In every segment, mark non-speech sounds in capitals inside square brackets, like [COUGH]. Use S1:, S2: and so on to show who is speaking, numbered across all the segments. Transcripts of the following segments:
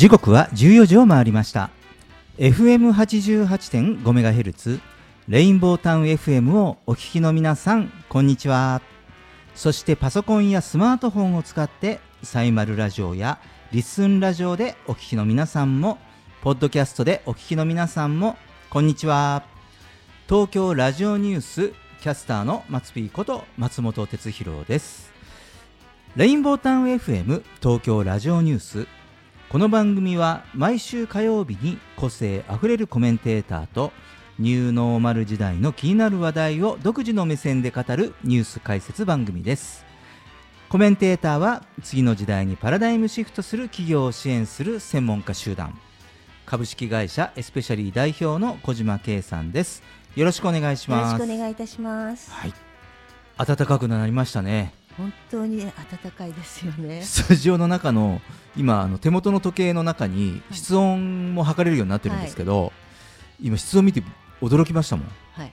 S1: 時刻は14時を回りました。FM88.5MHz レインボータウン FM をお聞きの皆さんこんにちは。そしてパソコンやスマートフォンを使ってサイマルラジオやリスンラジオでお聞きの皆さんもポッドキャストでお聞きの皆さんもこんにちは。東京ラジオニュースキャスターの松ピーこと松本哲弘です。レインボータウン FM 東京ラジオニュースこの番組は毎週火曜日に個性あふれるコメンテーターとニューノーマル時代の気になる話題を独自の目線で語るニュース解説番組です。コメンテーターは次の時代にパラダイムシフトする企業を支援する専門家集団。株式会社エスペシャリー代表の小島圭さんです。よろしくお願いします。
S2: よろしくお願いいたします。
S1: はい。暖かくなりましたね。
S2: 本当に暖かいですよね。
S1: スタジオの中の今あの手元の時計の中に室温も測れるようになってるんですけど、はい、今室温見て驚きましたもん、
S2: はい。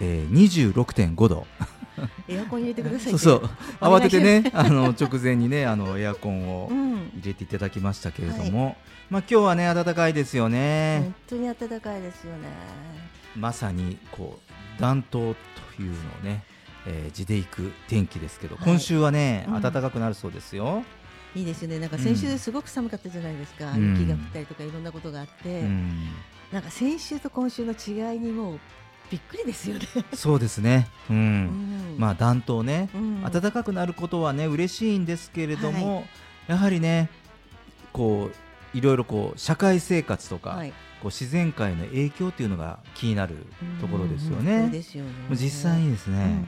S1: えー、26.5度。[LAUGHS]
S2: エアコン入れてください
S1: そう。そう慌ててねあの直前にねあのエアコンを入れていただきましたけれども、うんはい、まあ今日はね暖かいですよね。
S2: 本当に暖かいですよね。
S1: まさにこう暖冬というのをねえー、地でいく天気ですけど、はい、今週はね、うん、暖かくなるそうですよ。
S2: いいですよね。なんか先週すごく寒かったじゃないですか。うん、雪が降ったりとかいろんなことがあって、うん、なんか先週と今週の違いにもうびっくりですよね。
S1: そうですね。うん。まあ暖冬ね、暖かくなることはね嬉しいんですけれども、はい、やはりねこういろいろこう社会生活とか、はい、こう自然界の影響というのが気になるところですよね。
S2: そうですよね。
S1: 実際にですね。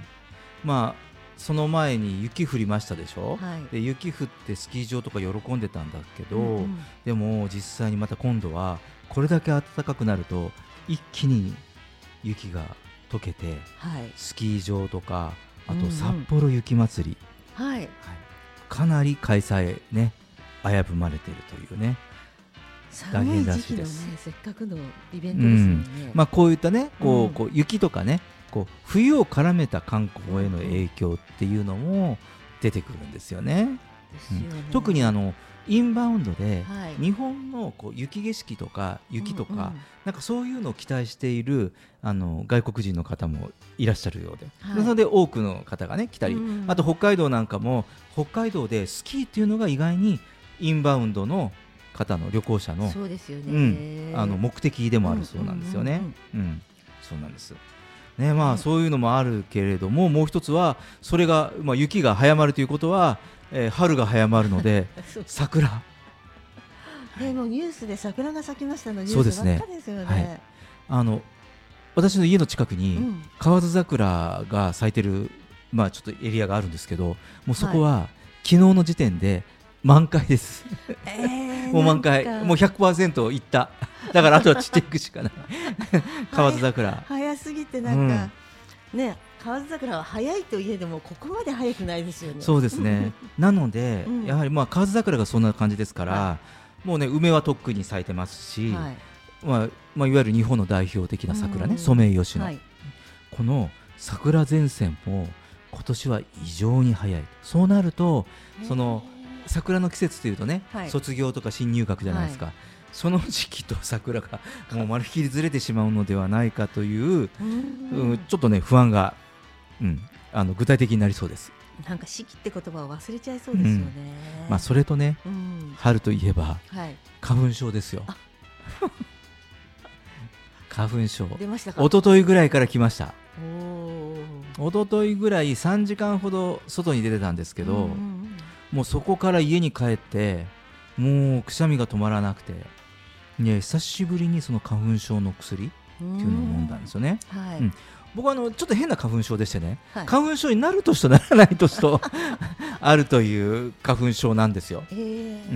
S1: まあその前に雪降りましたでしょ、はい、で雪降ってスキー場とか喜んでたんだけど、うんうん、でも実際にまた今度はこれだけ暖かくなると一気に雪が溶けて、はい、スキー場とかあと札幌雪まつり、
S2: うんうん、はい、
S1: はい、かなり開催ね危ぶまれているというね。
S2: 大変らしいです、ね、せっかくのイベントですよね、うん、
S1: まあ、こういったねこう、こう雪とかねこう冬を絡めた観光への影響っていうのも出てくるんですよね。
S2: ね。
S1: うん、特にあのインバウンドで、はい、日本のこう雪景色とか雪とか、うんうん、なんかそういうのを期待しているあの外国人の方もいらっしゃるようで、はい、なので多くの方がね来たり、うん、あと北海道なんかも北海道でスキーっていうのが意外にインバウンドの方の旅行者の
S2: そうですよね、
S1: うん、あの目的でもあるそうなんですよね。うん、そうなんです。ねまあ、そういうのもあるけれども、もう一つはそれが、まあ、雪が早まるということは、えー、春が早まるので [LAUGHS] 桜。
S2: でもニュースで桜が咲きましたのニュースばっかですよね。はい、
S1: あの私の家の近くに河津桜が咲いてる、まあ、ちょっとエリアがあるんですけどもうそこは、昨日の時点で満開です、
S2: えー、
S1: もう満開。もう100%いった。だからあとは散っていくしかない。[LAUGHS] 河津桜。
S2: 早すぎてなんか、うん、ね河津桜は早いといえどもここまで早くないですよね。
S1: そうですね。[LAUGHS] なので、うん、やはりまあ河津桜がそんな感じですから、はい、もうね梅はとっくに咲いてますし、はい、まあまあ、いわゆる日本の代表的な桜ね、ソメイヨシノ、はい、この桜前線も今年は異常に早い。そうなるとその桜の季節というとね、はい、卒業とか新入学じゃないですか、はい、その時期と桜がもうまるっきりずれてしまうのではないかという、うん、ちょっとね不安が、うん、あの具体的になりそうです。
S2: なんか四季って言葉を忘れちゃいそうですよね。
S1: うん、まあそれとね、うん、春といえば、はい、花粉症ですよ。[LAUGHS] 花粉症。
S2: 出ました
S1: 一昨日ぐらいから来ました。一昨日ぐらい3時間ほど外に出てたんですけど、うんうん、もうそこから家に帰ってもうくしゃみが止まらなくてね久しぶりにその花粉症の薬っていうのを飲んだんですよね。
S2: はい、うん。
S1: 僕はあのちょっと変な花粉症でしてね、はい、花粉症になる年とならない年と [LAUGHS] あるという花粉症なんですよ。
S2: えー、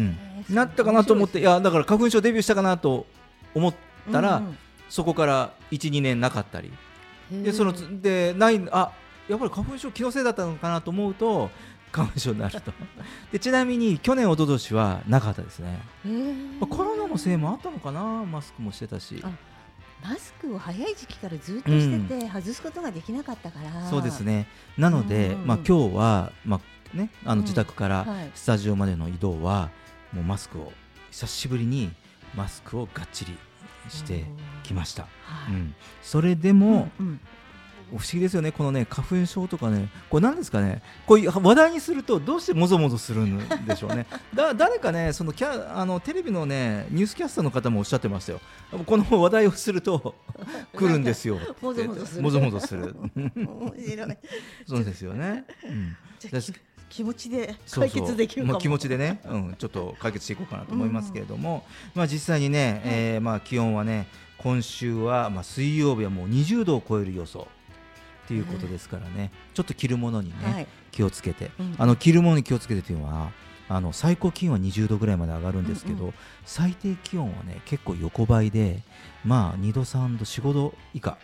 S1: うん、なったかなと思って、いやだから花粉症デビューしたかなと思ったら、うんうん、そこから1、2年なかったり、でそのでないあやっぱり花粉症気のせいだったのかなと思うと花粉症になると。でちなみに去年一昨年はなかったですね、まあ、コロナのせいもあったのかな？マスクもしてたし。
S2: マスクを早い時期からずっとしてて、外すことができなかったから、
S1: そうですね。なので、まあ、今日は、まあね、あの自宅からスタジオまでの移動は、もうマスクを久しぶりにマスクをがっちりしてきました、
S2: はい、う
S1: ん、それでも、うんうん不思議ですよね、このね花粉症とかね、これなんですかね、こういう話題にするとどうしてもぞもぞするんでしょうね。[LAUGHS] だ誰かね、そのキャあのテレビのねニュースキャスターの方もおっしゃってましたよ。この話題をすると [LAUGHS] 来るんですよ。
S2: もぞもぞする。
S1: もぞもぞする。
S2: 面白い。[LAUGHS]
S1: そうですよね。うん。
S2: 気持ちで解決できる
S1: 気持ちでね、うん、ちょっと解決していこうかなと思いますけれども、うん、まあ実際にね、えー、まあ気温はね今週はまあ水曜日はもう20度を超える予想っていうことですからね、ちょっと着るものにね、はい、気をつけて、うん、あの着るものに気をつけてというのはあの最高気温は20度ぐらいまで上がるんですけど、うんうん、最低気温はね結構横ばいでまあ2度3度4、5度以下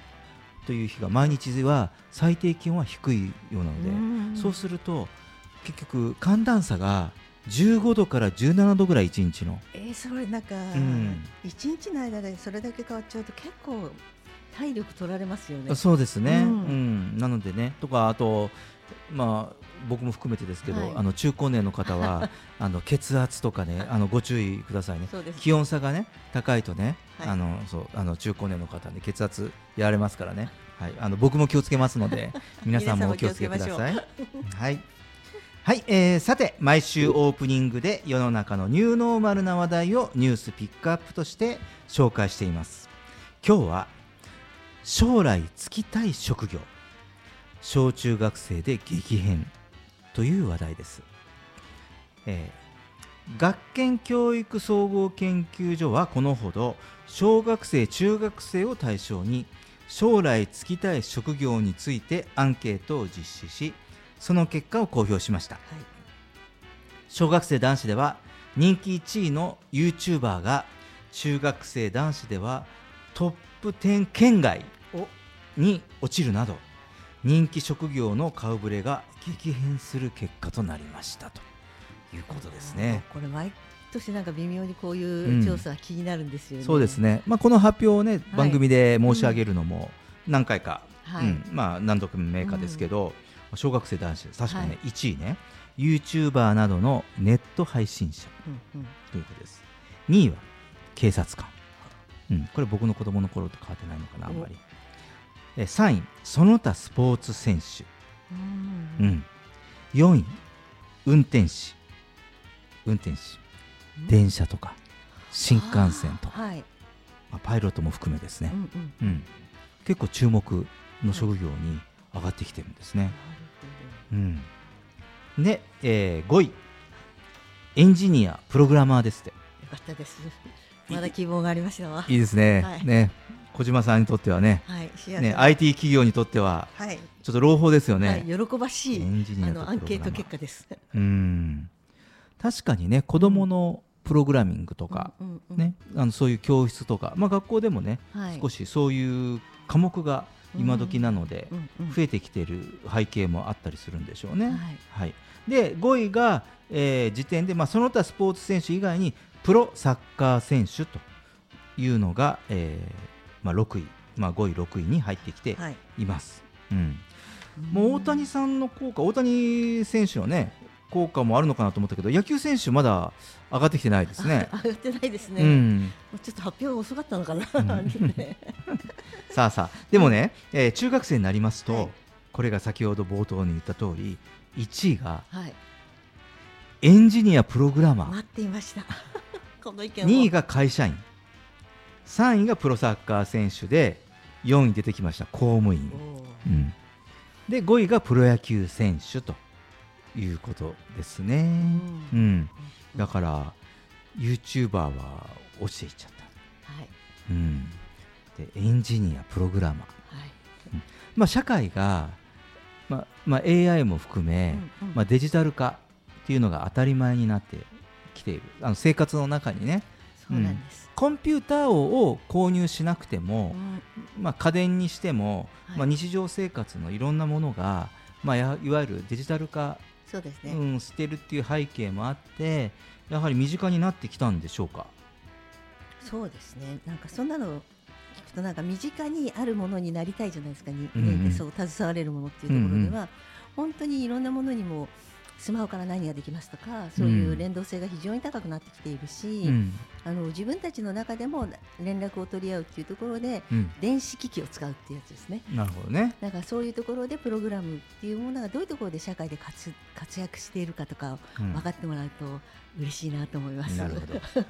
S1: という日が毎日は最低気温は低いようなので、うんうん、そうすると結局寒暖差が15度から17度ぐらい1日の。
S2: えー、それなんか、うん、1日の間でそれだけ変わっちゃうと結構体力取られますよね。
S1: そうですね、うん、うん、なのでねとかあとまあ僕も含めてですけど、はい、あの中高年の方は [LAUGHS] あの血圧とかねあのご注意くださいね。気温差がね高いとね、はい、あのそうあの中高年の方ね血圧やられますからね。はい。あの僕も気をつけますので [LAUGHS] 皆さんもお気をつけください。はい。はい、えー、さて毎週オープニングで世の中のニューノーマルな話題をニュースピックアップとして紹介しています。今日は将来就きたい職業。小中学生で激変。という話題です、えー、学研教育総合研究所はこのほど小学生中学生を対象に将来就きたい職業についてアンケートを実施しその結果を公表しました、はい、小学生男子では人気1位の YouTuber が中学生男子ではトップ10圏外に落ちるなど人気職業の顔ぶれが激変する結果となりました。ということですね。
S2: これ毎年なんか微妙にこういう調査気になるんですよね。
S1: うん、そうですね。まあこの発表をね、番組で申し上げるのも何回か、はい、うん、まあ何度か目かですけど、うん、小学生男子確かね、はい、1位ね、YouTuber などのネット配信者、ということです。2位は警察官。うん、これ僕の子供の頃と変わってないのかなあんまり。3位その他スポーツ選手、うん、4位運転士。運転士、電車とか新幹線とか、はい、まあ、パイロットも含めですね、うんうん。うん、結構注目の職業に上がってきてるんですね。うん、で、えー、5位。エンジニアプログラマーですって。よ
S2: かったですまだ希望がありましたわ
S1: いいですね。はい、ね。小島さんにとってはね、はい、ね IT 企業にとっては、はい、ちょっと朗報ですよね、はい、
S2: 喜ばしいエンジニアのアンケート結果です。
S1: うん。確かにね子供のプログラミングとか、うんうん、ね、あのそういう教室とか、まあ、学校でもね、少しそういう科目が今時なので増えてきている背景もあったりするんでしょうね。はい、で5位が、えー、時点で、まあ、その他スポーツ選手以外にプロサッカー選手というのが、えー、まあ、6位、まあ、5位、6位に入ってきています。はい、うん、もう大谷さんの効果、大谷選手のね効果もあるのかなと思ったけど、野球選手まだ上がってきてないですね。[LAUGHS]
S2: 上がってないですね。うん、ちょっと発表遅かったのかな。[LAUGHS]
S1: さあさあ、でもね、えー、中学生になりますと、はい、これが先ほど冒頭に言った通り、1位が、はい、エンジニアプログラマー。
S2: 待っていました。
S1: この意見2位が会社員。3位がプロサッカー選手で4位出てきました公務員、うん、で5位がプロ野球選手ということですね、うん、うん、だから YouTuber は落ちていっちゃった、はい。うん、でエンジニアプログラマー、はい。うん、まあ、社会が、まあまあ、AI も含め、うんうん、まあ、デジタル化っていうのが当たり前になってきている。あの生活の中にね。
S2: そうなんです、
S1: コンピューターを購入しなくても、うん、まあ、家電にしても、はい、まあ、日常生活のいろんなものが、まあ、やいわゆるデジタル化
S2: そうですね、
S1: うん、してるっていう背景もあってやはり身近になってきたんでしょうか？
S2: そうですね。なんかそんなの聞くとなんか身近にあるものになりたいじゃないですか。人間でそう携われるものっていうところでは、うんうん、本当にいろんなものにもスマホから何ができますとかそういう連動性が非常に高くなってきているし、うん、あの自分たちの中でも連絡を取り合うっていうところで、うん、電子機器を使うっていうやつですね。
S1: なるほどね
S2: だからそういうところでプログラムっていうものがどういうところで社会で活活躍しているかとかを分かってもらうと嬉しいなと思います。
S1: なるほど [LAUGHS]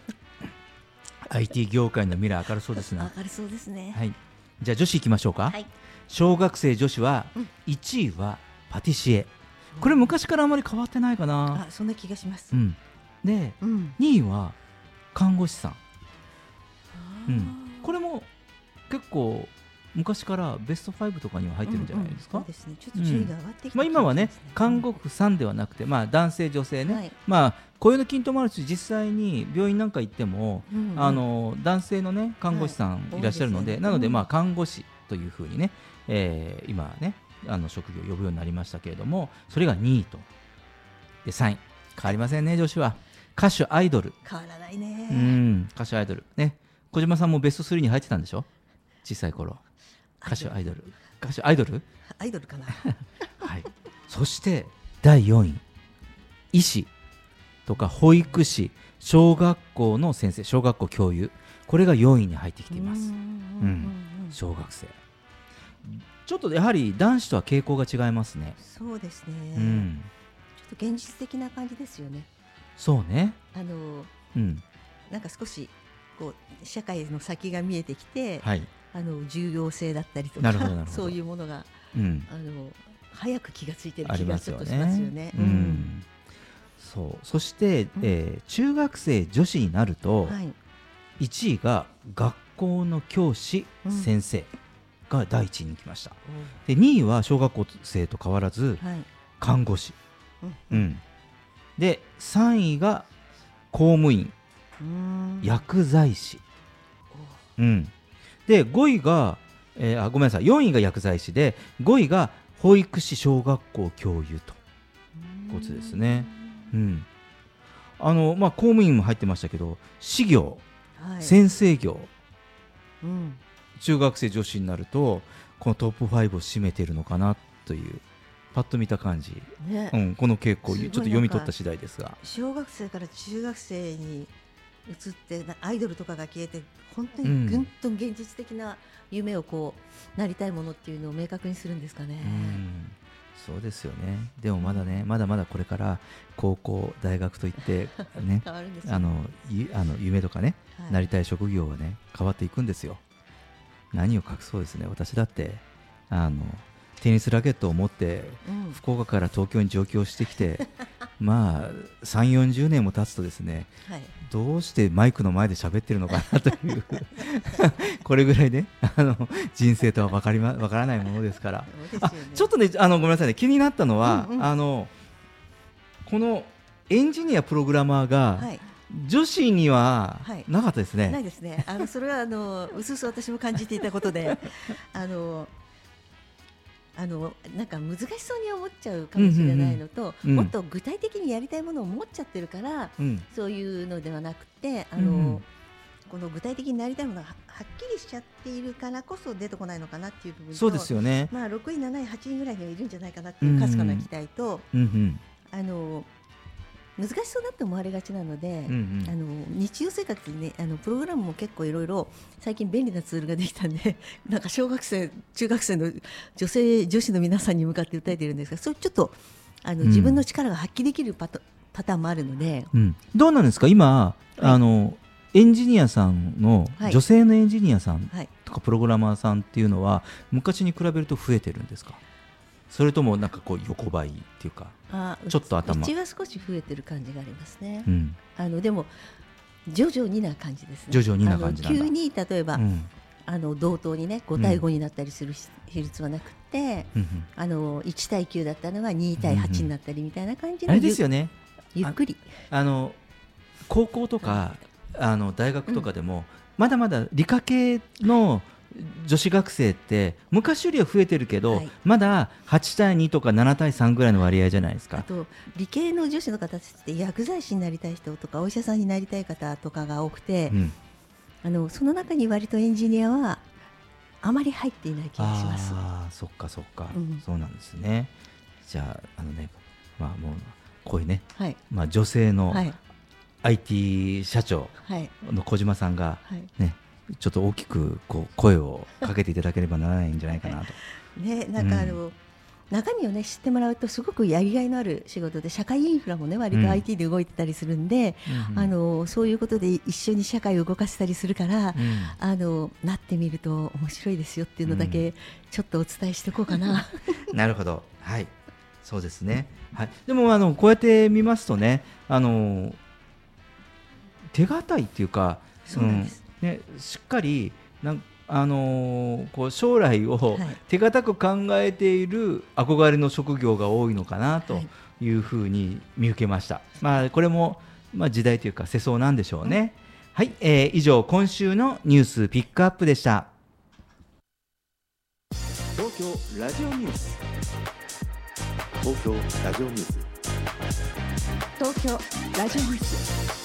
S1: IT 業界の未来明るそうですね。
S2: 明るそうですね。
S1: はい。じゃあ女子いきましょうか。はい、小学生女子は1位はパティシエ。これ昔からあまり変わってないかな。
S2: あ、そんな気がします。
S1: うん、で、うん、2位は看護師さん。うん、これも結構昔からベスト5とかには入ってるんじゃないですか？
S2: そうですね。ちょっと順位が上がってき
S1: まあ今はね、看護婦さんではなくて、まあ男性女性ね、まあ雇用の均等もあるし、実際に病院なんか行っても、あの男性のね看護師さんい。らっしゃるので、なのでまあ看護師というふうにね、えー、今ねあの職業を呼ぶようになりましたけれども、それが2位と。で3位。変わりませんね女子は。歌手アイドル。
S2: 変わらないね。
S1: うん歌手アイドル。ね。小島さんもベスト3に入ってたんでしょ？小さい頃。歌手アイドル。歌手アイドル？
S2: アイドルかな。[LAUGHS]
S1: はい。そして第4位。医師とか保育士小学校の先生小学校教諭。これが4位に入ってきています。うん。小学生ちょっとやはり男子とは傾向が違いますね。
S2: そうですね、うん、ちょっと現実的な感じですよね。
S1: そうね。
S2: あの、うん、なんか少しこう社会の先が見えてきて、はい、あの重要性だったりとかそういうものが、うん、あの早く気がついてる気がちょっとしますよね。
S1: そう。そして、うん、えー、中学生女子になると、はい、1位が学校の教師、うん、先生が第1位に来ました、うん、で2位は小学校生と変わらず、はい、看護師、うん、で3位が公務員。薬剤師、うん、で5位が、えー、あごめんなさい。4位が薬剤師で5位が保育士小学校教諭と。ことですね。うん。あのまあ、公務員も入ってましたけど私業、はい、先生業、うん、中学生女子になるとこのトップ5を占めているのかなというパッと見た感じ、ね。うん、この傾向ちょっと読み取った次第ですが。
S2: 小学生から中学生に移ってアイドルとかが消えて本当にぐんと現実的な夢をこうなりたいものっていうのを明確にするんですかね。
S1: そうですよね。でもまだね、まだまだこれから高校、大学といって [LAUGHS] ね、あのあの夢とかね、はい、なりたい職業はね変わっていくんですよ。何を隠そうですね。私だってあのテニスラケットを持って、福岡から東京に上京してきて、[LAUGHS] まあ3、40年も経つとですね、はい、どうしてマイクの前で喋ってるのかなという [LAUGHS] これぐらいねあの人生とは分かり、ま、分からないものですから、ね、ちょっとねあのごめんなさいね。気になったのは、うんうん、あのこのエンジニアプログラマーが、はい女子にはなかったですね。
S2: はい、ないですね。あのそれはあのうすうす私も感じていたことで、[LAUGHS] あのあのなんか難しそうに思っちゃうかもしれないのと、うんうんうん、もっと具体的にやりたいものを持っちゃってるから、うん、そういうのではなくてあの、うん、この具体的になりたいものがはっきりしちゃっているからこそ出てこないのかなっていう部分と
S1: そうですよね、
S2: まあ、6位、7位、8位ぐらいにはいるんじゃないかなっていうかすかな期待と、うんうん、あの難しそうだって思われがちなので、うんうん、あの日常生活にねあのプログラムも結構いろいろ最近便利なツールができたんで [LAUGHS] なんか小学生中学生の女性女子の皆さんに向かって訴えているんですがそうちょっとあの、うん、自分の力が発揮できるパタパターンもあるので、
S1: うん、どうなんですか？今、はい、あのエンジニアさんの、はい、女性のエンジニアさんとかプログラマーさんっていうのは昔に比べると増えてるんですか？それともなんかこう横ばいっていうかあちょっと頭。
S2: うちは少し増えてる感じがありますね、うん、あのでも徐々にな感じですね。
S1: 徐々にな感じ
S2: 急に例えば、うん、あの同等にね5対5になったりする比率はなくて、うん、あの1対9だったのが2対8になったりみたいな感じ
S1: で、あれですよね。
S2: ゆっくり。
S1: あの高校とか、あの大学とかでも、まだまだ理科系の女子学生って昔よりは増えてるけど、はい、まだ8対2とか7対3ぐらいの割合じゃないですか。あ
S2: と理系の女子の方って薬剤師になりたい人とかお医者さんになりたい方とかが多くて、うん、あのその中に割とエンジニアはあまり入っていない気がします。
S1: あそっかそっか、うん、そうなんですね。じゃああのねまあもうこういうね、はい、まあ、女性の IT 社長の小島さんがね、ちょっと大きくこう声をかけていただければならないんじゃないかなと。[LAUGHS]
S2: ね、なんかあの、うん。中身をね知ってもらうとすごくやりがいのある仕事で社会インフラもね割と IT で動いてたりするんで、うん、あのそういうことで一緒に社会を動かせたりするから、うん、あのなってみると面白いですよっていうのだけちょっとお伝えしておこうかな。[LAUGHS]
S1: なるほど。はい。そうですね、はい、でもあのこうやって見ますとねあの手堅いっていうか
S2: そうなんです、
S1: うん、ね、しっかりなんあのー、こう将来を手堅く考えている憧れの職業が多いのかなとい。うふうに見受けました、はい、まあ、これも、まあ、時代というか世相なんでしょうね、はい、はい、えー、以上今週のニュースピックアップでした。
S3: 東京ラジオニュース。東京ラジオニュース。
S2: 東京ラジオニュース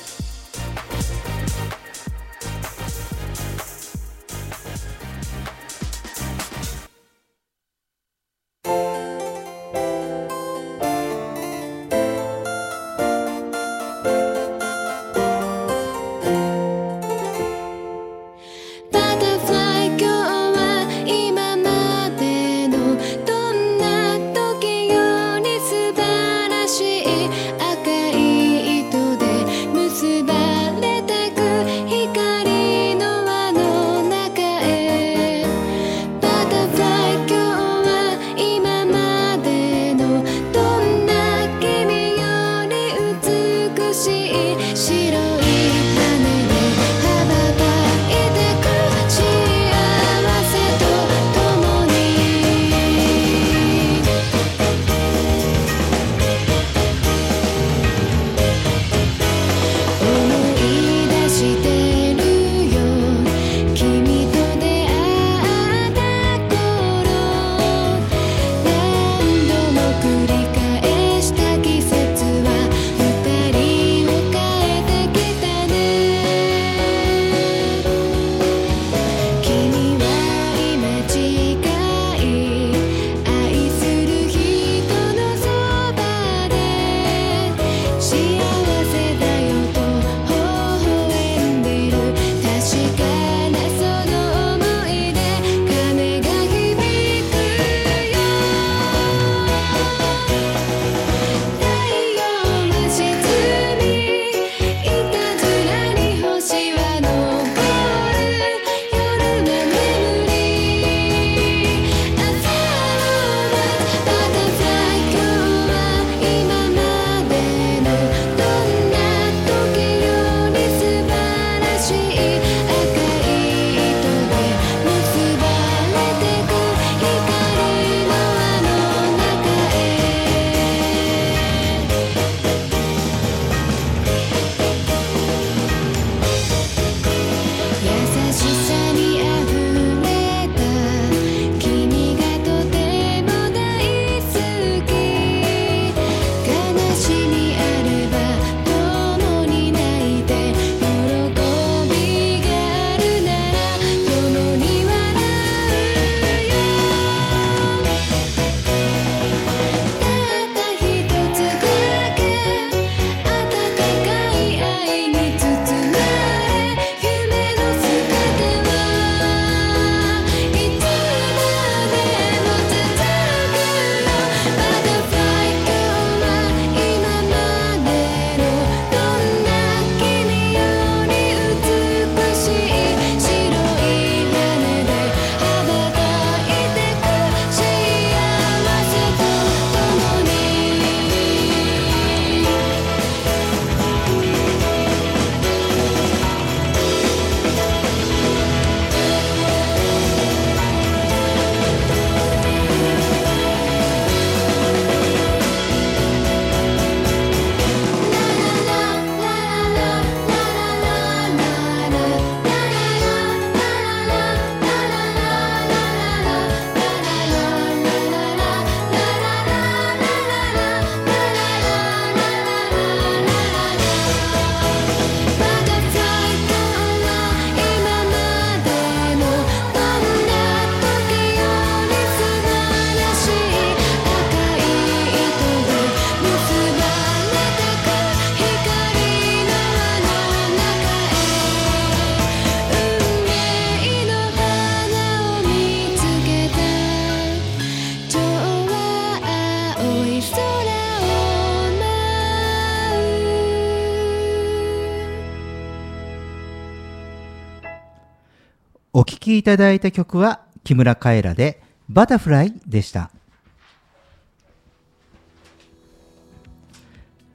S1: きいただいた曲は木村カエラでバタフライでした。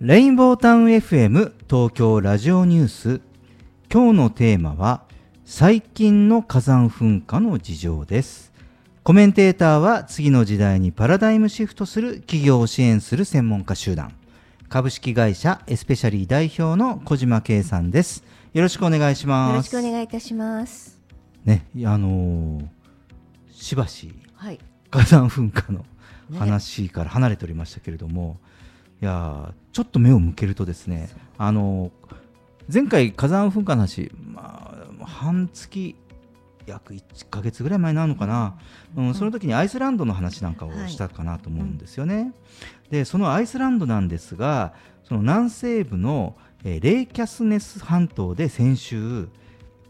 S1: レインボータウン FM 東京ラジオニュース。今日のテーマは最近の火山噴火の事情です。コメンテーターは次の時代にパラダイムシフトする企業を支援する専門家集団。株式会社エスペシャリー代表の小島圭さんです。よろしくお願いします。
S2: よろしくお願いいたします。
S1: ねあのー、しばし、はい、火山噴火の話から離れておりましたけれども、ね、いやちょっと目を向けるとですねあの前回火山噴火の話、まあ、半月約1か月ぐらい前なのかな、うん、その時にアイスランドの話なんかをしたかなと思うんですよね。はいうん、でそのアイスランドなんですがその南西部の、えー、レイキャスネス半島で先週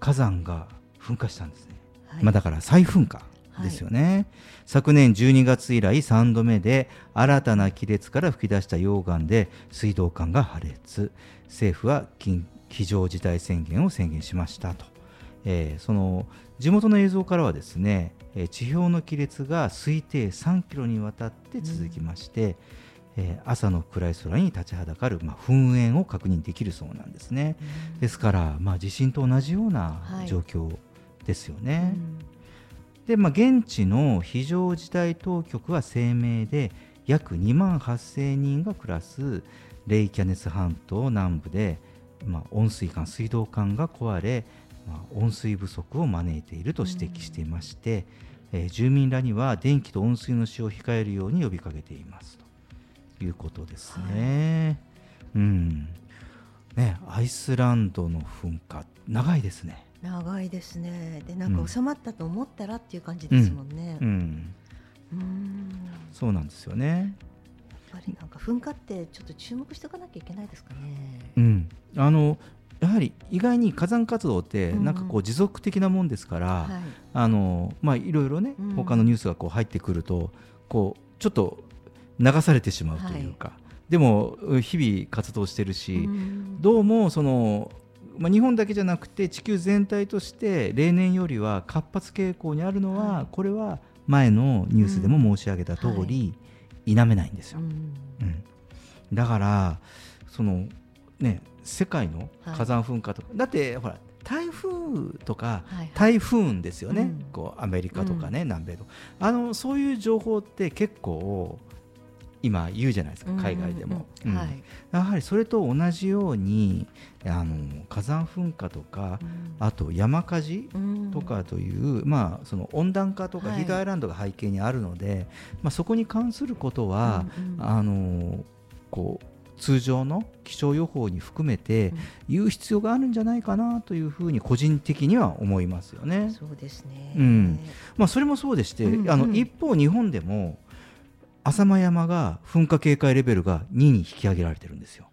S1: 火山が噴火したんですね。はい、まあ、だから再噴火ですよね、はい、昨年12月以来3度目で新たな亀裂から噴き出した溶岩で水道管が破裂。政府は非常事態宣言を宣言しましたと、えー、その地元の映像からはですね、えー、地表の亀裂が推定3キロにわたって続きまして、うん。えー、朝の暗い空に立ちはだかる、まあ、噴煙を確認できるそうなんですね、うん、ですから、まあ、地震と同じような状況ですよね。で、まあ、現地の非常事態当局は声明で約2万8000人が暮らすレイキャネス半島南部で、まあ、温水管水道管が壊れ、まあ、温水不足を招いていると指摘していまして、うん、えー、住民らには電気と温水の使用を控えるように呼びかけていますということですね。はい、うんねアイスランドの噴火長いですね。
S2: 長いですね。でなんか収まったと思ったらっていう感じですもんね、うん、
S1: うん、そうなんですよね。
S2: やっぱりなんか噴火ってちょっと注目しておかなきゃいけないですかね。
S1: うん。あのやはり意外に火山活動ってなんかこう持続的なもんですから、はい、あのまあいろいろね、他のニュースがこう入ってくるとこうちょっと流されてしまうというか、はい、でも日々活動してるし、どうもそのまあ、日本だけじゃなくて地球全体として例年よりは活発傾向にあるのは、はい、これは前のニュースでも申し上げた通り、うん、否めないんですよ。うん、うん、だからそのね世界の火山噴火とか、はい、だってほら台風とか台風ですよね、こうアメリカとかね、うん、南米とか。あのそういう情報って結構今言うじゃないですか海外でも、やはりそれと同じようにあの火山噴火とか、うん、あと山火事とかという、うん、まあ、その温暖化とかヒートアイランドが背景にあるので、はい、まあ、そこに関することは、うんうん、あのこう通常の気象予報に含めて言う必要があるんじゃないかなというふうに個人的には思いますよね。
S2: そうですね、
S1: うん。まあ、それもそうでして、うんうん、あの一方日本でも浅間山が噴火警戒レベルが2に引き上げられてるんですよ。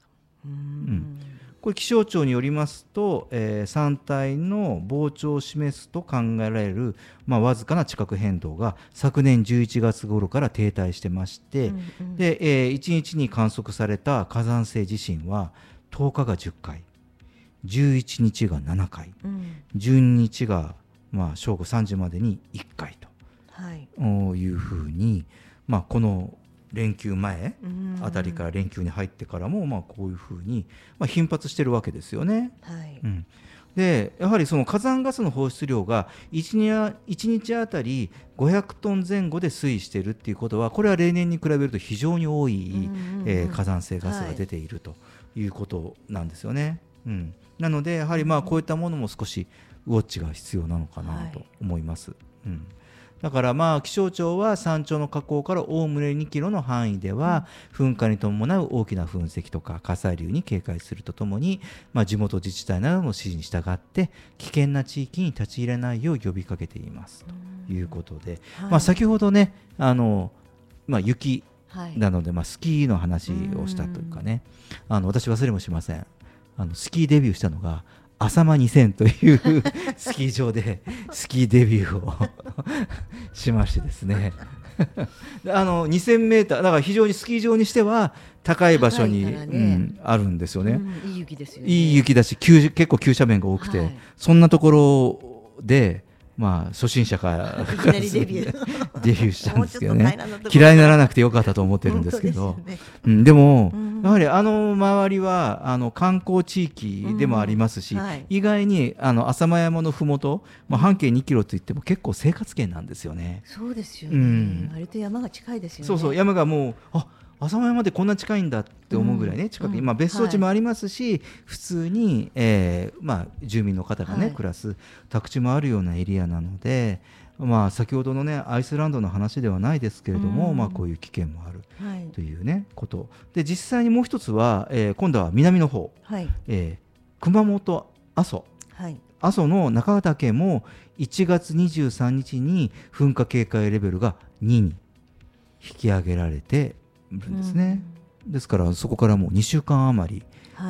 S1: うん、これ気象庁によりますと、えー、山体の膨張を示すと考えられる、まあ、わずかな地殻変動が昨年11月頃から停滞してまして、うんうん、でえー、1日に観測された火山性地震は10日が10回11日が7回、うん、12日が、まあ、正午3時までに1回と、はい、いうふうに、まあ、この連休前あたりから連休に入ってからも、まあ、こういうふうに、まあ、頻発してるわけですよね。はい。うん、でやはりその火山ガスの放出量が 1, 1日あたり500トン前後で推移しているっていうことはこれは例年に比べると非常に多い、えー、火山性ガスが出ているとい。うことなんですよね。うん、なのでやはりまあこういったものも少しウォッチが必要なのかなと思います。はい、うんだからまあ気象庁は山頂の火口からおおむね2キロの範囲では噴火に伴う大きな噴石とか火砕流に警戒するとともに、まあ、地元自治体などの指示に従って危険な地域に立ち入れないよう呼びかけています。ということで、まあ、先ほどねあの、まあ、雪なので、まあ、スキーの話をしたというかね。あの私忘れもしません。あのスキーデビューしたのが浅間2000という [LAUGHS] スキー場でスキーデビューを [LAUGHS] しましてですね。あの2000メーターだから非常にスキー場にしては高い場所に、ね。うん、あるんですよね、
S2: うん、いい雪ですよ、
S1: ね、いい雪だし急結構急斜面が多くて、はい、そんなところでまあ初心者から
S2: デビュ
S1: ー。[LAUGHS] デビューしたんですけどね。嫌いにならなくてよかったと思ってるんですけど。うん、でも、うん、やはりあの周りはあの観光地域でもありますし、意外にあの浅間山のふもと、まあ、半径2キロといっても結構生活圏なんですよね。
S2: そうですよね、割と山が近いですよね。
S1: そうそう。山がもうあ浅間山でこんな近いんだって思うぐらいね、近くに、まあ、別荘地もありますし、はい、普通に、えーまあ、住民の方がね、はい、暮らす宅地もあるようなエリアなので、まあ、先ほどのねアイスランドの話ではないですけれども、まあ、こういう危険もあるというね、こと。で実際にもう一つは、えー、今度は南の方、はい。えー、熊本阿蘇、はい、阿蘇の中岳も1月23日に噴火警戒レベルが2に引き上げられてるんですね、うん、ですからそこからもう2週間余り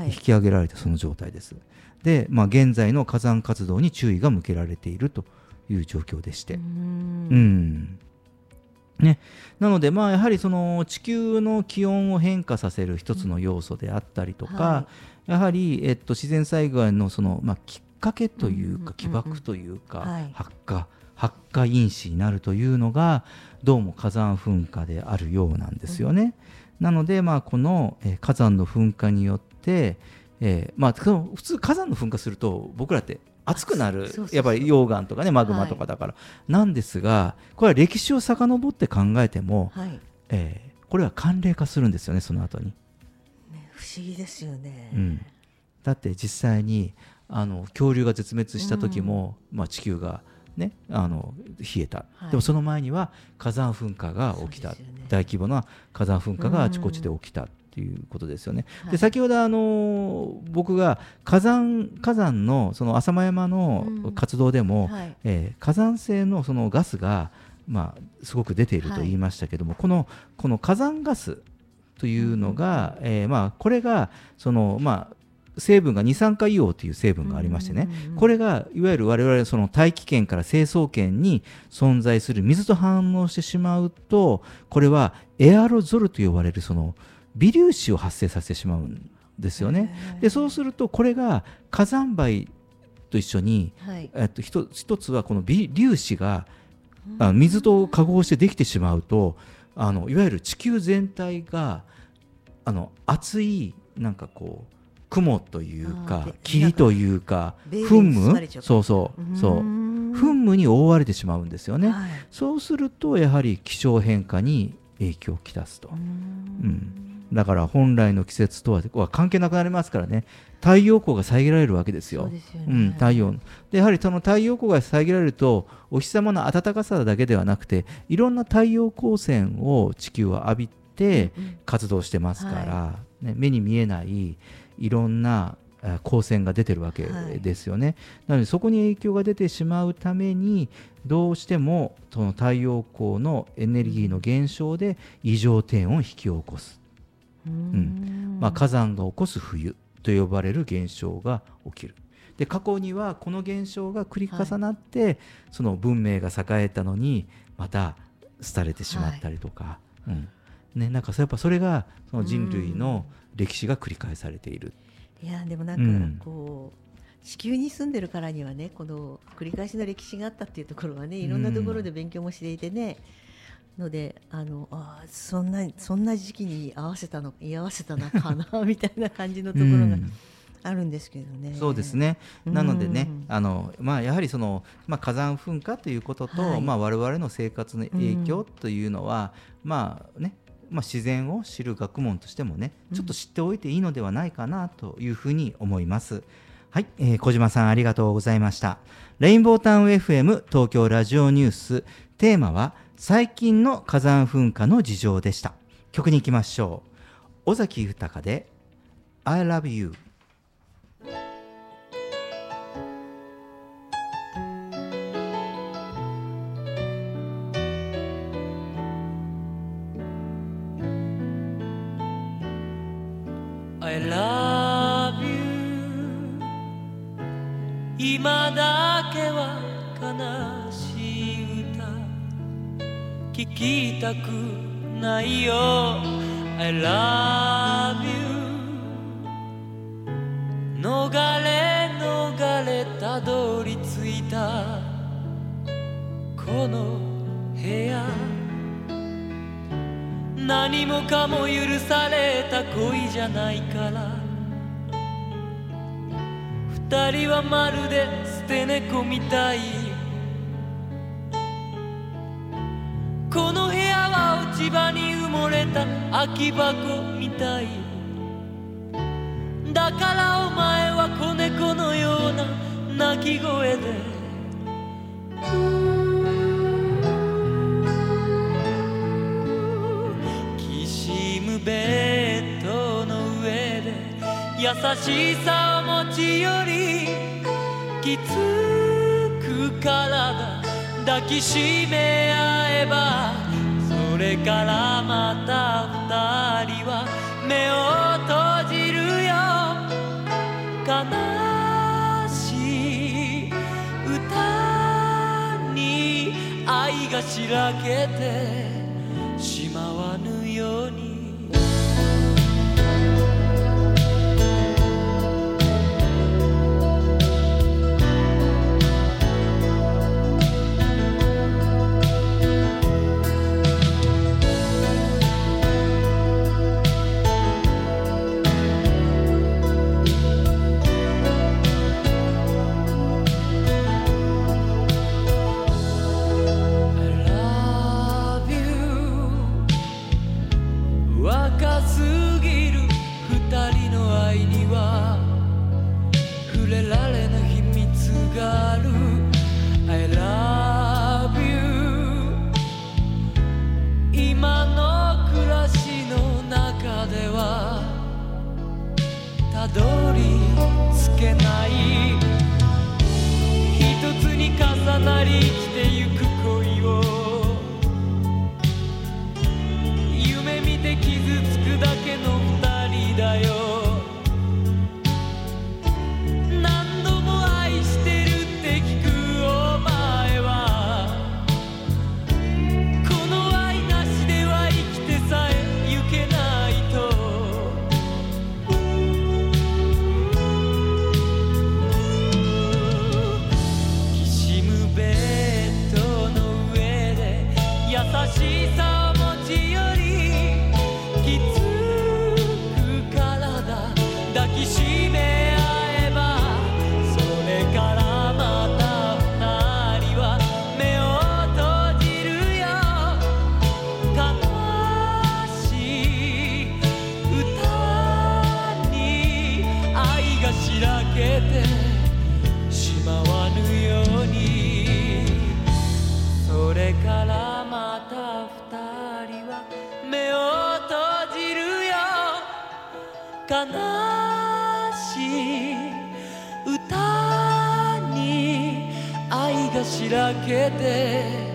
S1: 引き上げられたその状態です、はい、で、まあ、現在の火山活動に注意が向けられているという状況でして。うん。ね、なので、まあ、やはりその地球の気温を変化させる一つの要素であったりとか、はい、やはり、えっと、自然災害のその、まあ、きっかけというか、起爆というか、はい、発火発火因子になるというのがどうも火山噴火であるようなんですよね。うん、なので、まあ、この、えー、火山の噴火によって、えーまあ、普通火山の噴火すると僕らって熱くなるやっぱり溶岩とかねマグマとかだから、はい、なんですがこれは歴史を遡って考えても、はい、えー、これは寒冷化するんですよねその後に、
S2: ね、不思議ですよね、
S1: うん、だって実際にあの恐竜が絶滅した時も、うん、まあ、地球がね、あの冷えた、はい、でもその前には火山噴火が起きた、ね、大規模な火山噴火があちこちで起きたっていうことですよね。で先ほどあの僕が火山火山のその浅間山の活動でも、はい、えー、火山性のそのガスがまあすごく出ていると言いましたけども、はい、このこの火山ガスというのが、えー、まあこれがそのまあ成分が二酸化硫黄という成分がありましてね、これがいわゆる我々その大気圏から成層圏に存在する水と反応してしまうとこれはエアロゾルと呼ばれるその微粒子を発生させてしまうんですよね。でそうするとこれが火山灰と一緒に、はい、えっと、一一つはこの微粒子があ水と化合してできてしまうとあのいわゆる地球全体があの熱いなんかこう雲というか霧というか噴霧そうそう。そう。噴霧に覆われてしまうんですよね、はい、そうするとやはり気象変化に影響をきたすと、うん、だから本来の季節とは関係なくなりますからね。太陽光が遮られるわけですよ。うすよね、うん、太陽。でやはりその太陽光が遮られるとお日様の暖かさだけではなくていろんな太陽光線を地球は浴びて活動してますから、うんね、目に見えないいろんな光線が出てるわけですよね、はい、なのでそこに影響が出てしまうためにどうしてもその太陽光のエネルギーの減少で異常低温を引き起こす、うん。まあ、火山が起こす冬と呼ばれる現象が起きる。で過去にはこの現象が繰り重なって、はい、その文明が栄えたのにまた廃れてしまったりとか、はい、うん。ね、なんかやっぱそれがその人類の歴史が繰り返されている。
S2: いやでもなんかこう、うん、地球に住んでるからにはねこの繰り返しの歴史があったっていうところはねいろんなところで勉強もしていてね、うん、のであのあそんなそんな時期に合わせたの居合わせたのかな [LAUGHS] みたいな感じのところが。うんあるんですけどね。
S1: そうですね。なのでね、あのまあやはりそのまあ火山噴火ということと、はい、まあ我々の生活の影響というのは、うん、まあねまあ、自然を知る学問としてもねちょっと知っておいていいのではないかなというふうに思います。はい、えー、小島さんありがとうございました。レインボータウン FM 東京ラジオニューステーマは最近の火山噴火の事情でした。曲に行きましょう。尾崎豊で I love you I love you.
S4: 今だけは悲しい歌。聞きたくないよ。I love you. 逃れ逃れたどり着いた。
S5: この何もかも許された恋じゃないから。二人はまるで捨て猫みたい。この部屋は落ち葉に埋もれた空き箱みたい。だからお前は子猫のような鳴き声で。しさを持ち寄りきつく体抱きしめ合えばそれからまた二人は目を閉じるよ。悲しい歌に愛がしらけてしらけて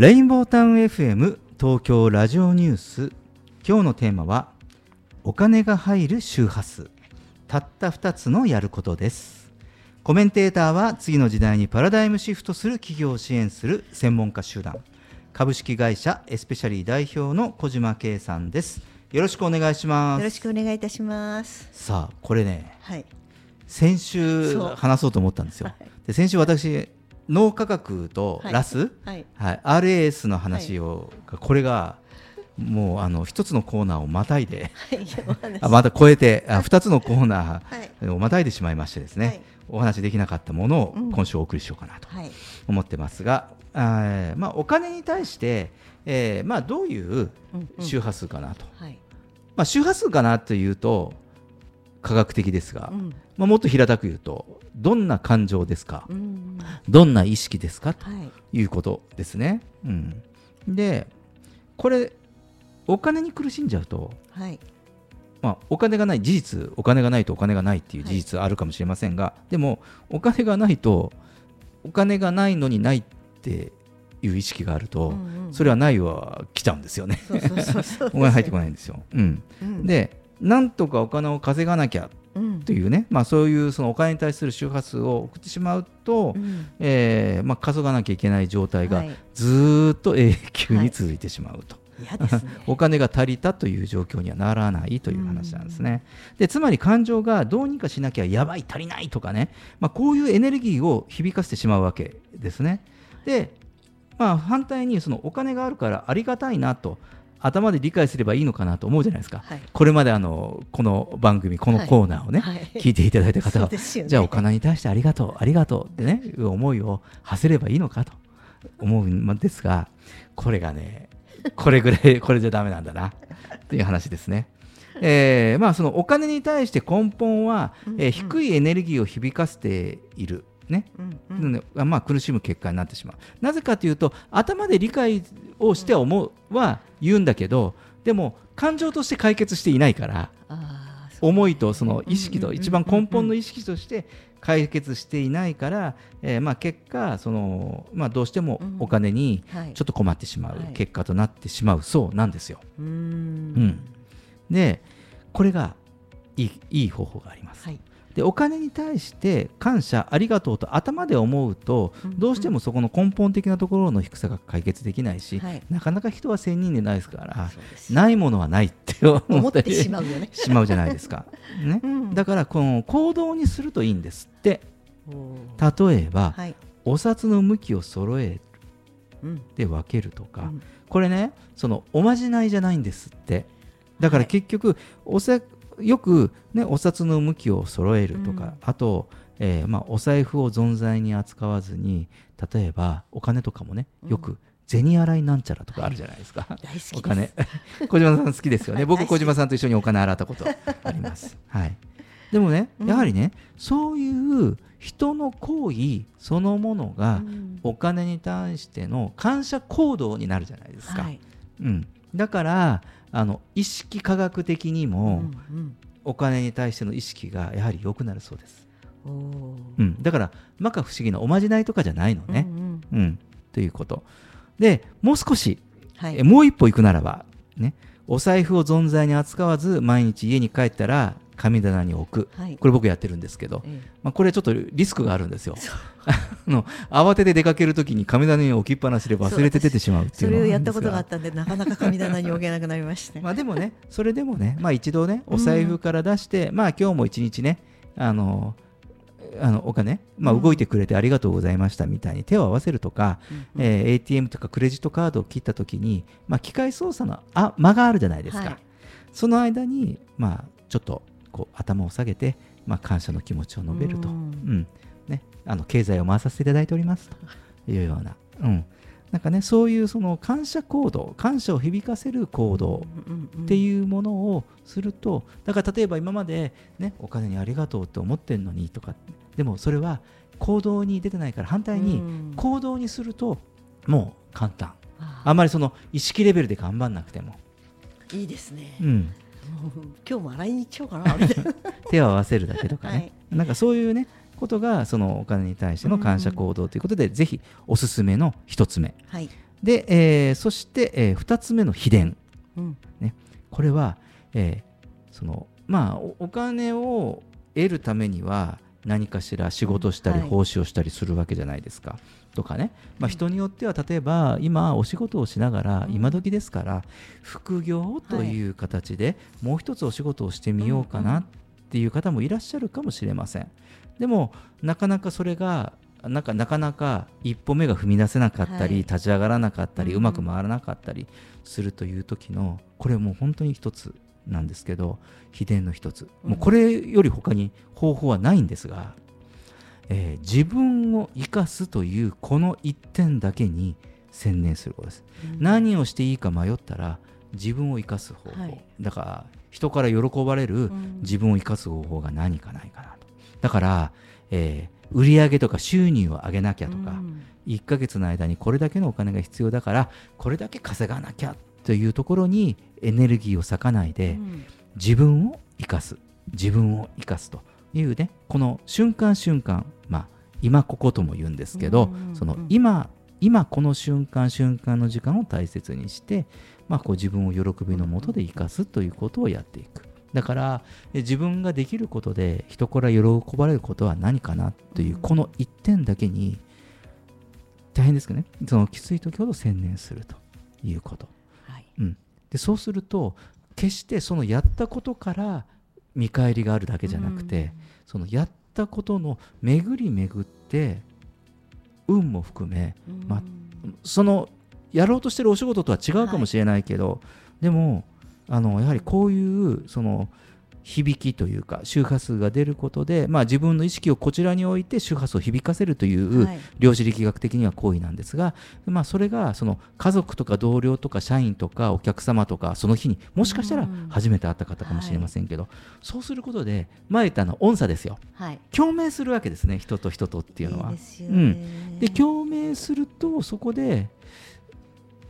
S1: レインボータウン FM 東京ラジオニュース。今日のテーマはお金が入る周波数。たった2つのやることです。コメンテーターは次の時代にパラダイムシフトする企業を支援する専門家集団。株式会社エスペシャリー代表の小島圭さんです。よろしくお願いします。
S2: よろしくお願いいたします。
S1: さあこれね、
S2: はい、
S1: 先週話そうと思ったんですよ、はい、で先週私脳科学とラス、はい、はい、RAS の話を、これがもうあの一つのコーナーをまたいで、あまた超えてあ2つのコーナーをまたいでしまいましてですね、はい、お話できなかったものを今週お送りしようかなと思ってますが、うんあまあ、お金に対して、えーまあ、どういう周波数かなと、うんうん、まあ、周波数かなというと科学的ですが、うん、まあ、もっと平たく言うとどんな感情ですか、うん、どんな意識ですか、ということですね。うん、でこれお金に苦しんじゃうと、はい、まあ、お金がない事実お金がないとお金がないっていう事実あるかもしれませんが、はい、でもお金がないとお金がないのにないっていう意識があると、うんうん、それはないは来ちゃうんですよね。[LAUGHS] お金入ってこないんですよ。うん、うん、でなんとかお金を稼がなきゃというね、うん、まあ、そういうそのお金に対する周波数を送ってしまうと、うん、えー、まあ、稼がなきゃいけない状態がずっと永久に続いてしまうと。はいね、[LAUGHS] お金が足りたという状況にはならないという話なんですね。でつまり感情がどうにかしなきゃやばい足りないとかね、まあ、こういうエネルギーを響かせてしまうわけですね。で、まあ、反対にそのお金があるからありがたいなと頭で理解すればいいのかなと思うじゃないですか、はい、これまであのこの番組このコーナーをね、はい。はい、聞いていただいた方は、ね、じゃあお金に対してありがとうありがとうってね思いを馳せればいいのかと思うんですがこれがねこれぐらい [LAUGHS] これじゃだめなんだなっていう話ですね。えーまあ、そのお金に対して根本は、えー、低いエネルギーを響かせている。ね。うんうん、まあ、苦しむ結果になってしまう。なぜかというと頭で理解をして思うは言うんだけどでも感情として解決していないから思いとその意識と一番根本の意識として解決していないから、えー、まあ結果その、まあ、どうしてもお金にちょっと困ってしまう結果となってしまう。そうなんですよ。うん、でこれがいいいい方法があります。はいでお金に対して感謝ありがとうと頭で思うと、どうしてもそこの根本的なところの低さが解決できないし、はい、なかなか人は仙人でないですからないものはないって思ってしまうよね。[LAUGHS] しまうじゃないですか、ね、うん、だからこの行動にするといいんですって。例えば、はい、お札の向きを揃えで分けるとか、うん、これねそのおまじないじゃないんですって。だから結局、おさよく、ね、お札の向きを揃えるとか、うん、あと、えーまあ、お財布を存在に扱わずに例えばお金とかもねよく、銭洗いなんちゃらとかあるじゃないですか、はい、お金。小島さん好きですよね、[LAUGHS] 僕小島さんと一緒にお金洗ったことあります、[LAUGHS] はい、でもねやはりね、うん、そういう人の行為そのものがお金に対しての感謝行動になるじゃないですか、はい、うん、だからあの意識科学的にも、お金に対しての意識がやはり良くなるそうです。うん、だから摩訶不思議なおまじないとかじゃないのね。うん、うんうん、ということ。でもう少し、はい、えもう一歩行くならば、ね、お財布を存在に扱わず毎日家に帰ったら神棚に置く、はい、これ僕やってるんですけど、ええ、まあ、これちょっとリスクがあるんですよ。[LAUGHS] の慌てて出かけるときに神棚に置きっぱなしで忘れて出てしまうっていう
S2: それをやったことがあったんでなかなか神棚に置けなくなりました、
S1: まあでもねそれでもね、まあ、一度ねお財布から出して、うん、まあ今日も一日ねあのあのお金、まあ、動いてくれてありがとうございましたみたいに手を合わせるとか、うん、えー、ATM とかクレジットカードを切ったときに、まあ、機械操作のあ間があるじゃないですか、はい、その間に、まあ、ちょっとこう頭を下げて、まあ、感謝の気持ちを述べると、うん、ね、あの経済を回させていただいております。とい。うような、うん、なんかねそういうその感謝行動感謝を響かせる行動っていうものをするとだから例えば今まで、ね、お金にありがとうって思ってるのにとかでもそれは行動に出てないから反対に行動にするともう簡単。あんまりその意識レベルで頑張んなくても。
S2: いいですね、うん、[LAUGHS] 今日も洗いに行っちゃおうかな [LAUGHS]
S1: 手を合わせるだけとかね、はい、なんかそういうねことがそのお金に対しての感謝行動ということで、うん、ぜひおすすめの1つ目、はい。で、えー、そして、えー、2つ目の秘伝、うん、ね、これは、えー、そのまあお金を得るためには何かしら仕事したり奉仕をしたりするわけじゃないですか。はい、とかね、まあ、人によっては例えば今お仕事をしながら今時ですから副業という形でもう一つお仕事をしてみようかなっていう方もいらっしゃるかもしれません。でもなかなかそれがなんかなかなか一歩目が踏み出せなかったり、はい、立ち上がらなかったり、うまく回らなかったりするという時のこれもう本当に一つなんですけど秘伝の一つ、もうこれより他に方法はないんですが、えー、自分を生かすというこの一点だけに専念することです、うん、何をしていいか迷ったら自分を生かす方法、はい、だから人から喜ばれる自分を生かす方法が何かないかなと。だから、えー売上とか収入を上げなきゃとか、うん、1ヶ月の間にこれだけのお金が必要だからこれだけ稼がなきゃというところにエネルギーを割かないで、うん、自分を生かす。自分を生かすというねこの瞬間瞬間まあ今こことも言うんですけど、うんうんうん、その今今この瞬間瞬間の時間を大切にして、まあ、こう自分を喜びのもとで生かすということをやっていく。だから自分ができることで人から喜ばれることは何かなという、この一点だけに大変ですけどね。そのきつい時ほど専念するということ、はい。うん、でそうすると決してそのやったことから見返りがあるだけじゃなくて、そのやったことの巡り巡って運も含め、まそのやろうとしてるお仕事とは違うかもしれないけど、はい、でもあのやはりこういうその響きというか周波数が出ることで、まあ、自分の意識をこちらに置いて周波数を響かせるという量子力学的には行為なんですが、まあ、それがその家族とか同僚とか社員とかお客様とかその日にもしかしたら初めて会った方かもしれませんけど、はい、そうすることで前言ったの音差ですよ、はい、共鳴するわけですね人と人とっていうのは。いいうん、で共鳴するとそこで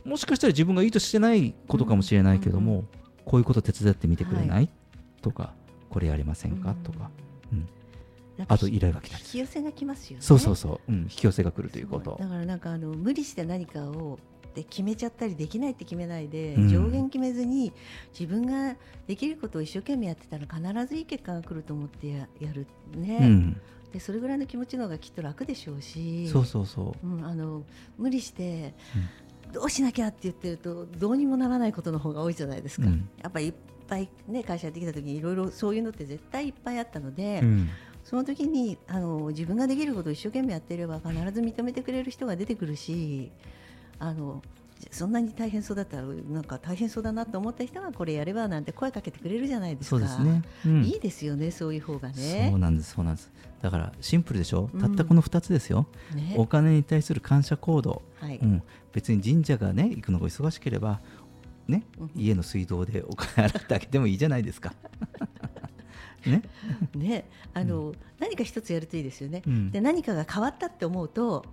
S1: もしかしたら自分が意図してないことかもしれないけども、うんうんこういうこと手伝ってみてくれない、はい、とかこれやりませんか、とか、うん、あと依頼が来たり
S2: 引き寄せが来ますよね。
S1: そうそうそう、うん、引き寄せが来るということ。
S2: だからなんかあの無理して何かをで決めちゃったりできないって決めないで、うん、上限決めずに自分ができることを一生懸命やってたら必ずいい結果が来ると思ってややるね、うん、でそれぐらいの気持ちの方がきっと楽でしょうし。
S1: そうそうそ
S2: う、うん、あの無理して、どうしなきゃって言ってるとどうにもならないことの方が多いじゃないですか、うん、やっぱりぱい、ね、会社やってきた時にいろいろそういうのって絶対いっぱいあったので、うん、その時にあの自分ができることを一生懸命やっていれば必ず認めてくれる人が出てくるしあのそんなに大変そうだったらなんか大変そうだなと思った人がこれやればなんて声かけてくれるじゃないですか。そうですね、うん、いいですよねそういう方がね。
S1: そうなんですそうなんです。だからシンプルでしょ、うん、たったこの2つですよ、ね、お金に対する感謝行動、はい。うん、別に神社がね行くのが忙しければ、ね、家の水道でお金払ってあげてもいいじゃないですか。[LAUGHS] ね。
S2: ねあの、うん、何か一つやるといいですよね、で何かが変わったって思うと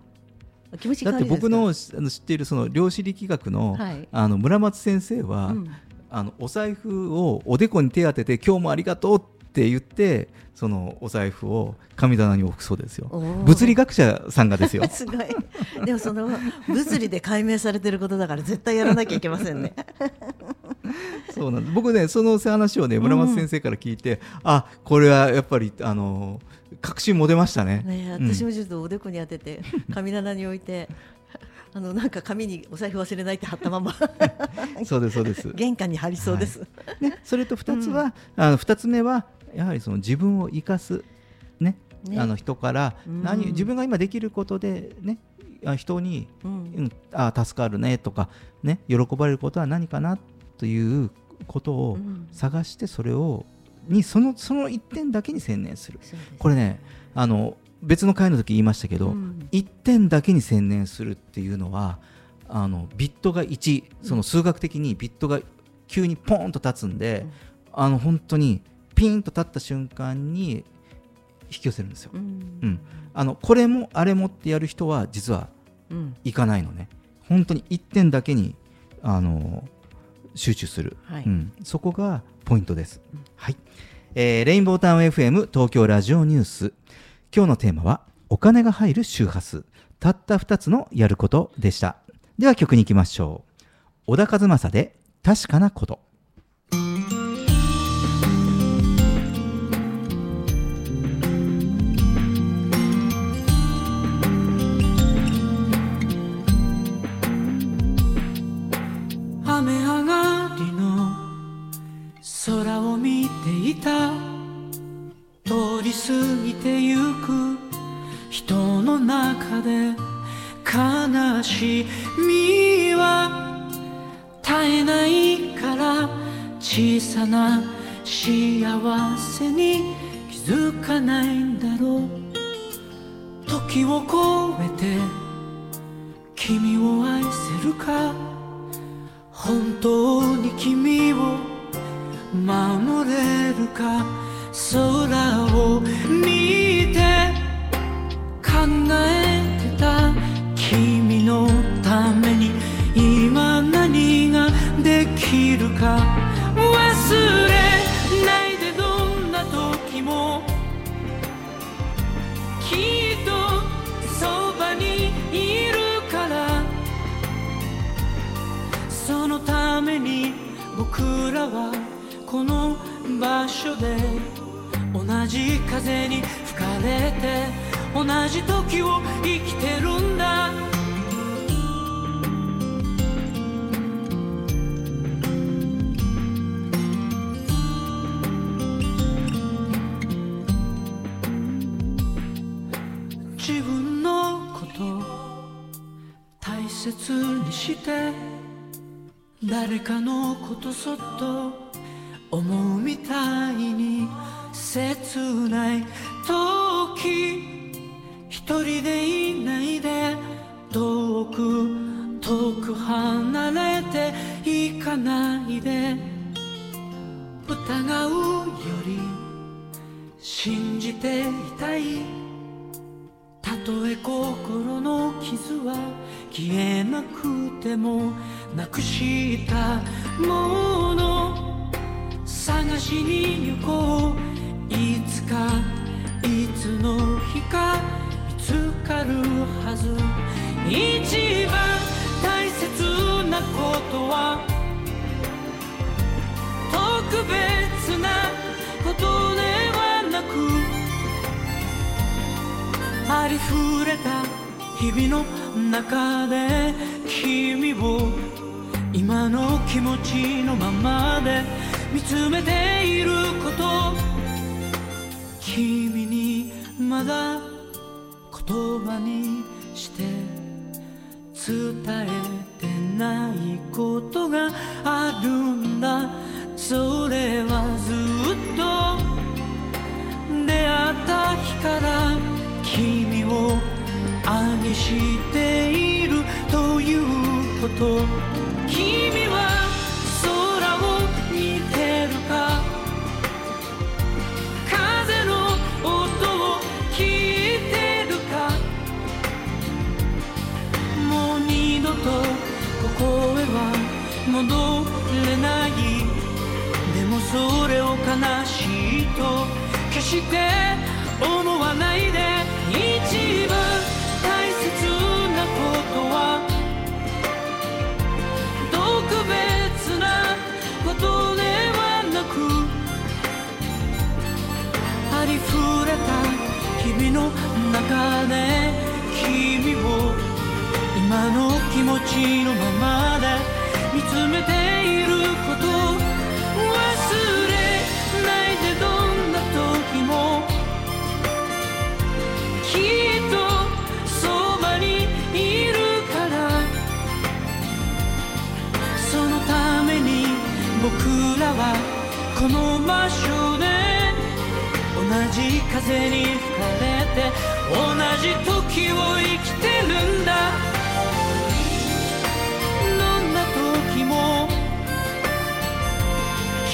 S2: 気持ち
S1: だって僕のあの知っているその量子力学のはい、あの村松先生は、うん、あのお財布をおでこに手当てて今日もありがとうって言ってそのお財布を神棚に置くそうですよ。物理学者さんがですよ。[LAUGHS]
S2: すごい。でもその物理で解明されてることだから絶対やらなきゃいけませんね。[LAUGHS]
S1: そうなんです。僕ねその話をね村松先生から聞いて、うん、あこれはやっぱりあの確信も出ましたね。
S2: ね私もちょっとおでこに当てて神棚に置いて [LAUGHS] あのなんか紙にお財布忘れないって貼ったまま。
S1: そうですそうです。
S2: 玄関に貼りそうです、は
S1: い、ね、それと二つは、うん、あの二つ目はやはりその自分を生かす、ね、ね。あの人から何、自分が今できることで、ね、人に、うん、あ助かるねとか、ね、喜ばれることは何かなということを探してそれをにそのその一点だけに専念する、ね、これねあの別の回の時言いましたけど、うん、1点だけに専念するっていうのはあのビットが1その数学的にビットが急にポーンと立つんで、うん、あの本当にピンと立った瞬間に引き寄せるんですよ。うん、うん、あのこれもあれもってやる人は実はいかないのね、うん、本当に1点だけにあの集中する、はい、うん、そこがポイントです。はい。えー、レインボータウン FM 東京ラジオニュース。今日のテーマはお金が入る周波数。たった2つのやることでした。では曲に行きましょう。小田和正で確かなこと
S4: いた。通り過ぎてゆく。人の中で悲しみは絶えないから小さな幸せに気づかないんだろう。時を超えて君を愛せるか。本当に君を守れるか？空を見て。考えてた。君のために。今何ができるか？忘れないでどんな時も。きっとそばにいるから。そのために僕らは場所で同じ風に吹かれて同じ時を生きてるんだ。自分のこと大切にして誰かのことそっと思うみたいに切ない時一人でいないで遠く遠く離れていかないで。疑うより信じていたい。たとえ心の傷は消えなくてもなくしたもの。探しに行こう。いつかいつの日か見つかるはず。一番大切なことは。特別なことではなく。ありふれた日々の中で君を今の気持ちのままで見つめていること。君にまだ言葉にして伝えてないことがあるんだ。それはずっと。出会った日から君を愛しているということ。君はここへは戻れない。でもそれを悲しいと決して思わないで。一番大切なことは特別なことではなくありふれた日々の中で君を今の気持ちのままで見つめていること忘れないでどんな時もきっとそばにいるから。そのために僕らはこの場所で同じ風に吹かれて同じ時を生きてるんだ。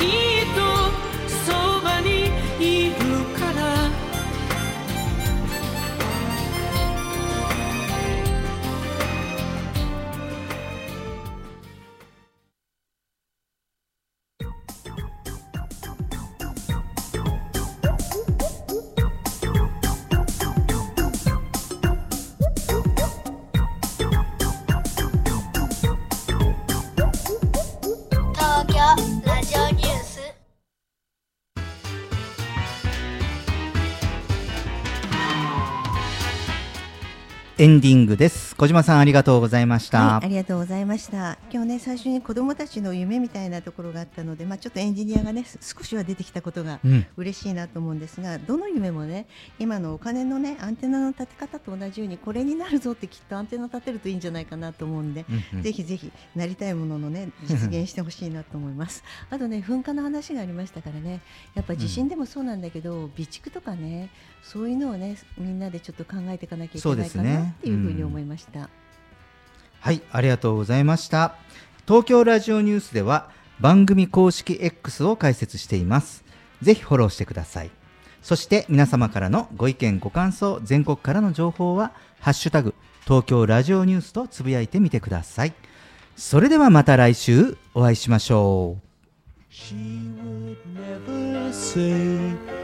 S4: き
S5: エンディングです。小島さんありがとうございました、
S2: はい、ありがとうございました。今日ね最初に子どもたちの夢みたいなところがあったのでまあちょっとエンジニアがね少しは出てきたことが嬉しいなと思うんですが、うん、どの夢もね今のお金のねアンテナの立て方と同じようにこれになるぞってきっとアンテナ立てるといいんじゃないかなと思うんで、うんうん、ぜひぜひなりたいもののね実現してほしいなと思います。あとね噴火の話がありましたからねやっぱ地震でもそうなんだけど、備蓄とかねそういうのをねみんなでちょっと考えていかなきゃいけないかなっていうふうに思いました、ね。うん、
S5: はいありがとうございました。東京ラジオニュースでは番組公式 X を開設しています。ぜひフォローしてください。そして皆様からのご意見ご感想全国からの情報はハッシュタグ東京ラジオニュースとつぶやいてみてください。それではまた来週お会いしましょう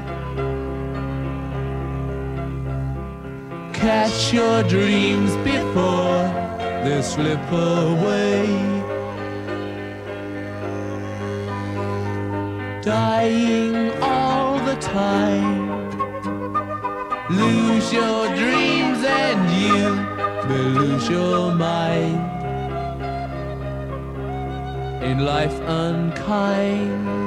S5: Catch your dreams before they slip away. Dying all the time. Lose your dreams and you will lose your mind in life unkind.